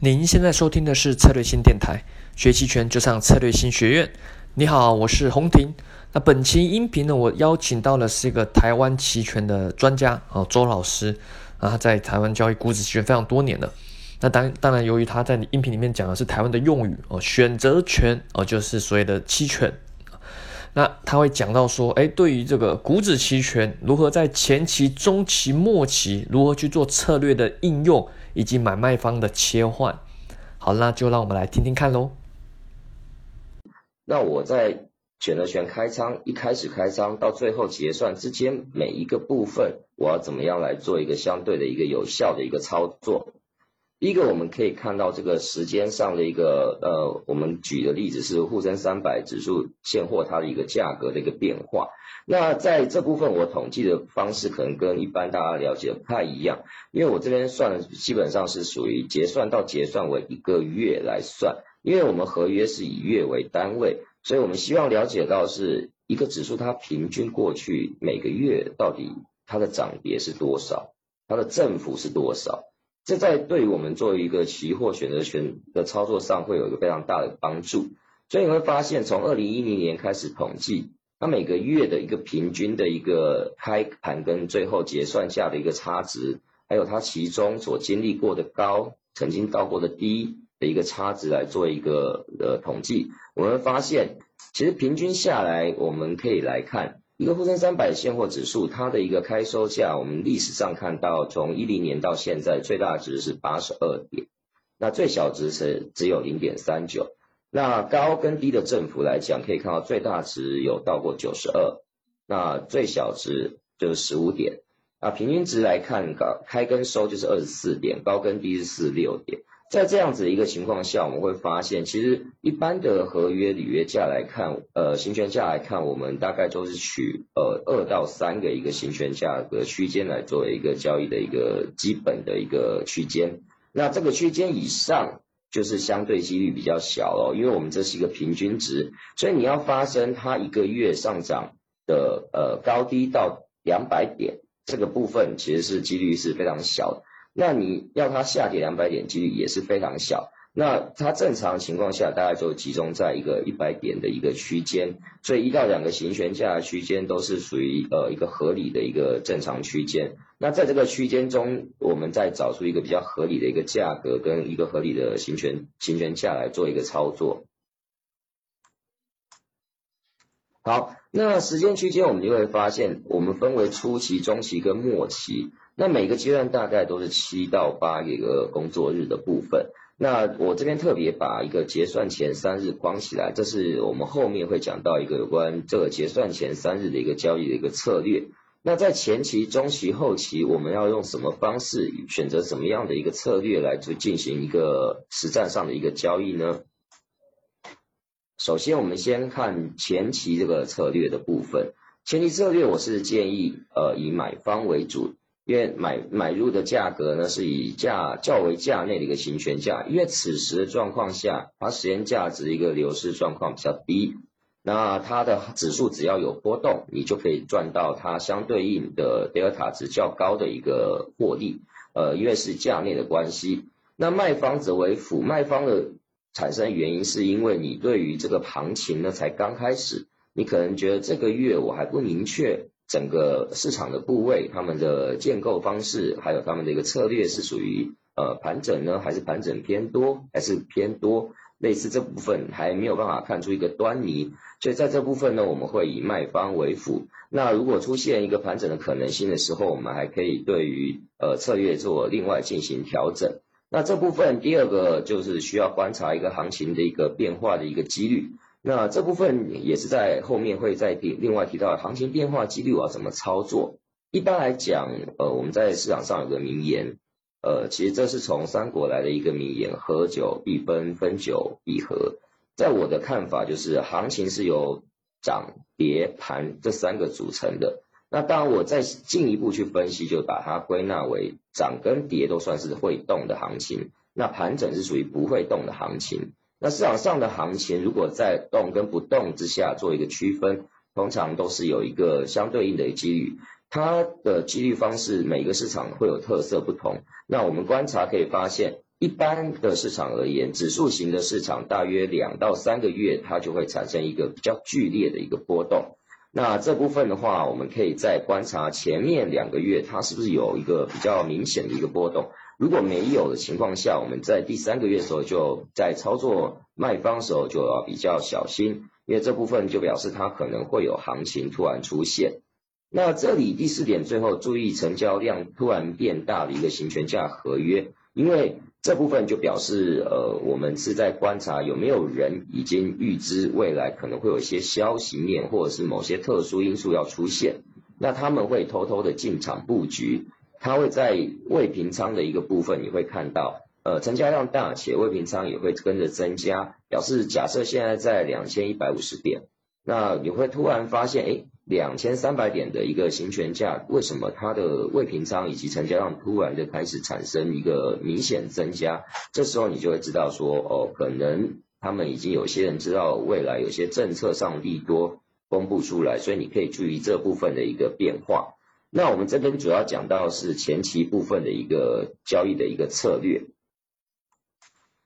您现在收听的是策略新电台，学期权就上策略新学院。你好，我是洪婷。那本期音频呢，我邀请到的是一个台湾期权的专家哦，周老师啊，在台湾交易股指期权非常多年了。那当当然，由于他在音频里面讲的是台湾的用语哦，选择权哦，就是所谓的期权。那他会讲到说，哎，对于这个股指期权如何在前期、中期、末期如何去做策略的应用。以及买卖方的切换，好，那就让我们来听听看喽。那我在选择权开仓，一开始开仓到最后结算之间每一个部分，我要怎么样来做一个相对的一个有效的一个操作？一个，我们可以看到这个时间上的一个呃，我们举的例子是沪深三百指数现货它的一个价格的一个变化。那在这部分，我统计的方式可能跟一般大家了解不太一样，因为我这边算的基本上是属于结算到结算为一个月来算，因为我们合约是以月为单位，所以我们希望了解到是一个指数它平均过去每个月到底它的涨跌是多少，它的振幅是多少，这在对于我们做一个期货选择权的操作上会有一个非常大的帮助，所以你会发现从二零一零年开始统计。它每个月的一个平均的一个开盘跟最后结算价的一个差值，还有它其中所经历过的高，曾经到过的低的一个差值来做一个呃统计，我们会发现其实平均下来，我们可以来看一个沪深三百现货指数，它的一个开收价，我们历史上看到从一零年到现在最大值是八十二点，那最小值是只有零点三九。那高跟低的振幅来讲，可以看到最大值有到过九十二，那最小值就是十五点，啊，平均值来看，高开跟收就是二十四点，高跟低是四六点。在这样子一个情况下，我们会发现，其实一般的合约履约价来看，呃，行权价来看，我们大概都是取呃二到三个一个行权价格区间来作为一个交易的一个基本的一个区间。那这个区间以上。就是相对几率比较小哦，因为我们这是一个平均值，所以你要发生它一个月上涨的呃高低到两百点这个部分，其实是几率是非常小的。那你要它下跌两百点，几率也是非常小。那它正常情况下，大概就集中在一个一百点的一个区间，所以一到两个行权价区间都是属于呃一个合理的一个正常区间。那在这个区间中，我们再找出一个比较合理的一个价格跟一个合理的行权行权价来做一个操作。好，那时间区间我们就会发现，我们分为初期、中期跟末期，那每个阶段大概都是七到八一个工作日的部分。那我这边特别把一个结算前三日框起来，这是我们后面会讲到一个有关这个结算前三日的一个交易的一个策略。那在前期、中期、后期，我们要用什么方式选择什么样的一个策略来去进行一个实战上的一个交易呢？首先，我们先看前期这个策略的部分。前期策略，我是建议呃以买方为主。因为买买入的价格呢，是以价较为价内的一个行权价，因为此时的状况下，它时间价值一个流失状况比较低，那它的指数只要有波动，你就可以赚到它相对应的德尔塔值较高的一个获利，呃，因为是价内的关系。那卖方则为辅，卖方的产生原因是因为你对于这个行情呢才刚开始，你可能觉得这个月我还不明确。整个市场的部位，他们的建构方式，还有他们的一个策略是属于呃盘整呢，还是盘整偏多，还是偏多？类似这部分还没有办法看出一个端倪，所以在这部分呢，我们会以卖方为辅。那如果出现一个盘整的可能性的时候，我们还可以对于呃策略做另外进行调整。那这部分第二个就是需要观察一个行情的一个变化的一个几率。那这部分也是在后面会再提，另外提到行情变化几率要怎么操作。一般来讲，呃，我们在市场上有个名言，呃，其实这是从三国来的一个名言：合久必分，分久必合。在我的看法，就是行情是由涨跌盘这三个组成的。那当然，我再进一步去分析，就把它归纳为涨跟跌都算是会动的行情，那盘整是属于不会动的行情。那市场上的行情，如果在动跟不动之下做一个区分，通常都是有一个相对应的几率。它的几率方式，每个市场会有特色不同。那我们观察可以发现，一般的市场而言，指数型的市场大约两到三个月，它就会产生一个比较剧烈的一个波动。那这部分的话，我们可以再观察前面两个月它是不是有一个比较明显的一个波动。如果没有的情况下，我们在第三个月的时候就在操作卖方时候就要比较小心，因为这部分就表示它可能会有行情突然出现。那这里第四点，最后注意成交量突然变大的一个行权价合约，因为这部分就表示，呃，我们是在观察有没有人已经预知未来可能会有一些消息面或者是某些特殊因素要出现，那他们会偷偷的进场布局，它会在未平仓的一个部分，你会看到，呃，成交量大且未平仓也会跟着增加，表示假设现在在两千一百五十点，那你会突然发现，哎。两千三百点的一个行权价，为什么它的未平仓以及成交量突然的开始产生一个明显增加？这时候你就会知道说，哦，可能他们已经有些人知道未来有些政策上利多公布出来，所以你可以注意这部分的一个变化。那我们这边主要讲到是前期部分的一个交易的一个策略。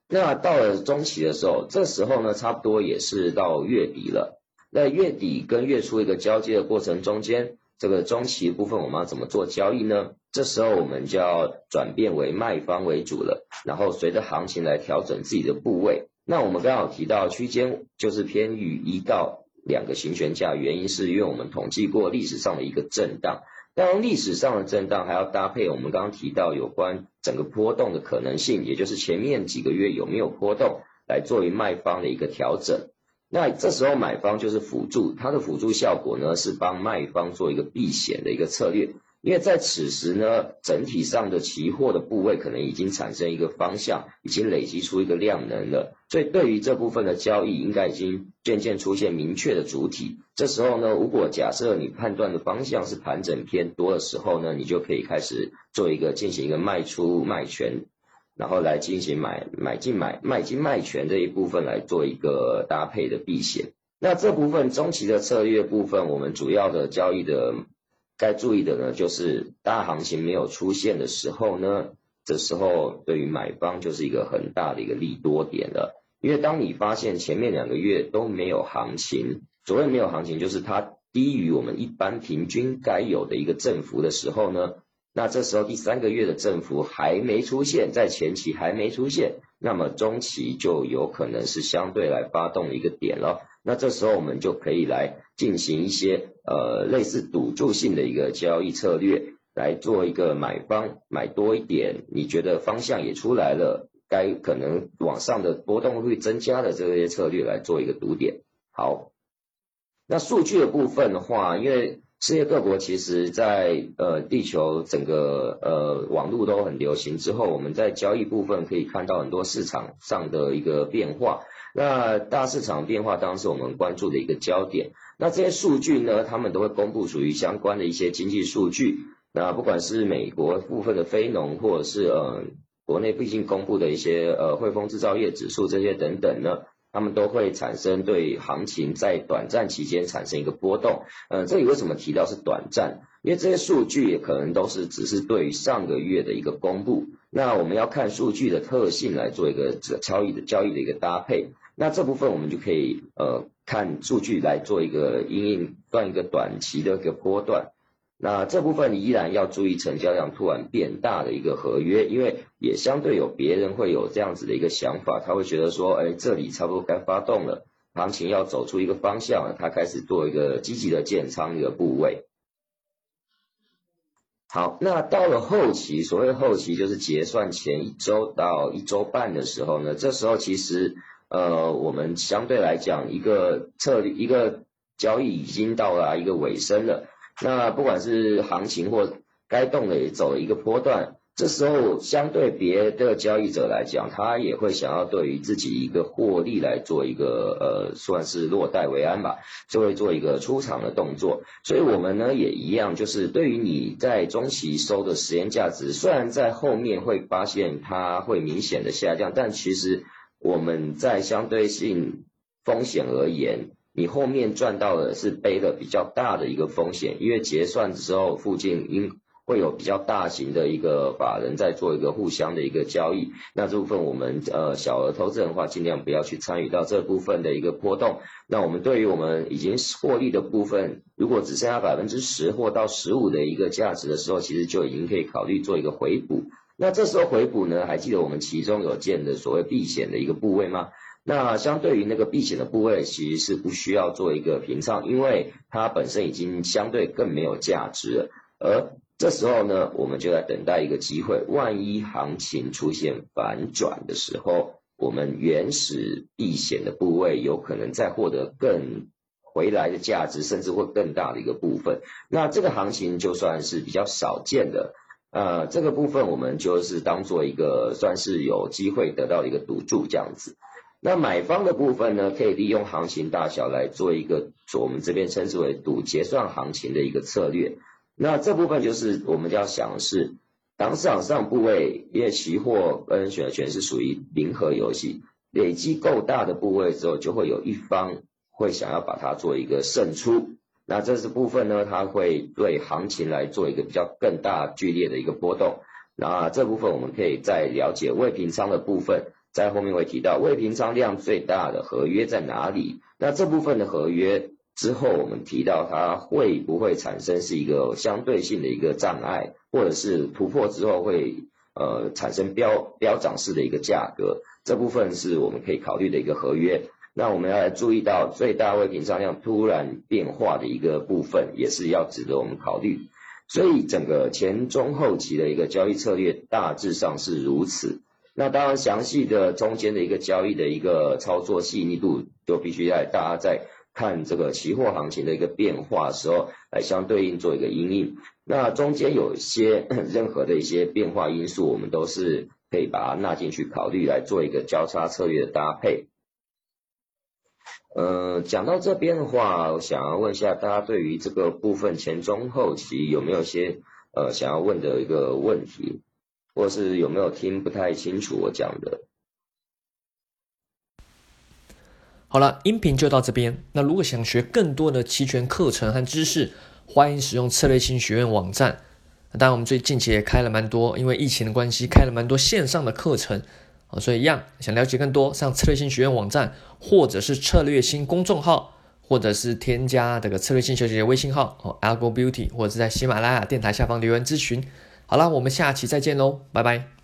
那到了中期的时候，这时候呢，差不多也是到月底了。在月底跟月初一个交接的过程中间，这个中期部分我们要怎么做交易呢？这时候我们就要转变为卖方为主了，然后随着行情来调整自己的部位。那我们刚好提到区间就是偏于一到两个行权价，原因是因为我们统计过历史上的一个震荡，当然历史上的震荡还要搭配我们刚刚提到有关整个波动的可能性，也就是前面几个月有没有波动，来作为卖方的一个调整。那这时候买方就是辅助，它的辅助效果呢是帮卖方做一个避险的一个策略，因为在此时呢，整体上的期货的部位可能已经产生一个方向，已经累积出一个量能了，所以对于这部分的交易应该已经渐渐出现明确的主体。这时候呢，如果假设你判断的方向是盘整偏多的时候呢，你就可以开始做一个进行一个卖出卖权。然后来进行买买进买卖进卖权这一部分来做一个搭配的避险。那这部分中期的策略部分，我们主要的交易的该注意的呢，就是大行情没有出现的时候呢，这时候对于买方就是一个很大的一个利多点了。因为当你发现前面两个月都没有行情，所谓没有行情，就是它低于我们一般平均该有的一个振幅的时候呢。那这时候第三个月的振幅还没出现，在前期还没出现，那么中期就有可能是相对来发动的一个点了。那这时候我们就可以来进行一些呃类似赌注性的一个交易策略，来做一个买方买多一点，你觉得方向也出来了，该可能往上的波动会增加的这些策略来做一个赌点。好，那数据的部分的话，因为世界各国其实，在呃地球整个呃网络都很流行之后，我们在交易部分可以看到很多市场上的一个变化。那大市场变化当然是我们关注的一个焦点。那这些数据呢，他们都会公布属于相关的一些经济数据。那不管是美国部分的非农，或者是呃国内毕竟公布的一些呃汇丰制造业指数这些等等呢。他们都会产生对行情在短暂期间产生一个波动，呃，这里为什么提到是短暂？因为这些数据也可能都是只是对于上个月的一个公布，那我们要看数据的特性来做一个交易的交易的一个搭配，那这部分我们就可以呃看数据来做一个因应断一个短期的一个波段。那这部分依然要注意成交量突然变大的一个合约，因为也相对有别人会有这样子的一个想法，他会觉得说，哎，这里差不多该发动了，行情要走出一个方向了，他开始做一个积极的建仓一个部位。好，那到了后期，所谓后期就是结算前一周到一周半的时候呢，这时候其实呃，我们相对来讲一个策略一个交易已经到了一个尾声了。那不管是行情或该动的也走了一个波段，这时候相对别的交易者来讲，他也会想要对于自己一个获利来做一个呃算是落袋为安吧，就会做一个出场的动作。所以我们呢也一样，就是对于你在中期收的时间价值，虽然在后面会发现它会明显的下降，但其实我们在相对性风险而言。你后面赚到的是背的比较大的一个风险，因为结算之后附近因会有比较大型的一个法人在做一个互相的一个交易，那这部分我们呃小额投资人的话，尽量不要去参与到这部分的一个波动。那我们对于我们已经获利的部分，如果只剩下百分之十或到十五的一个价值的时候，其实就已经可以考虑做一个回补。那这时候回补呢，还记得我们其中有建的所谓避险的一个部位吗？那相对于那个避险的部位，其实是不需要做一个平仓，因为它本身已经相对更没有价值了，而这时候呢，我们就在等待一个机会。万一行情出现反转的时候，我们原始避险的部位有可能再获得更回来的价值，甚至会更大的一个部分。那这个行情就算是比较少见的，呃，这个部分我们就是当做一个算是有机会得到一个赌注这样子。那买方的部分呢，可以利用行情大小来做一个我们这边称之为赌结算行情的一个策略。那这部分就是我们要想的是，当市场上部位，因为期货跟选择权是属于零和游戏，累积够大的部位之后，就会有一方会想要把它做一个胜出。那这是部分呢，它会对行情来做一个比较更大剧烈的一个波动。那这部分我们可以再了解未平仓的部分，在后面会提到未平仓量最大的合约在哪里。那这部分的合约。之后我们提到它会不会产生是一个相对性的一个障碍，或者是突破之后会呃产生飙飙涨式的一个价格，这部分是我们可以考虑的一个合约。那我们要来注意到最大未平仓量突然变化的一个部分，也是要值得我们考虑。所以整个前中后期的一个交易策略大致上是如此。那当然详细的中间的一个交易的一个操作细腻度，就必须在大家在。看这个期货行情的一个变化时候，来相对应做一个阴影。那中间有一些 任何的一些变化因素，我们都是可以把它纳进去考虑，来做一个交叉策略的搭配。呃，讲到这边的话，我想要问一下大家，对于这个部分前中后期有没有些呃想要问的一个问题，或是有没有听不太清楚我讲的？好了，音频就到这边。那如果想学更多的期权课程和知识，欢迎使用策略性学院网站。当然，我们最近期也开了蛮多，因为疫情的关系，开了蛮多线上的课程啊。所以一样，想了解更多，上策略性学院网站，或者是策略性公众号，或者是添加这个策略性小姐姐微信号哦，Algo Beauty，或者是在喜马拉雅电台下方留言咨询。好了，我们下期再见喽，拜拜。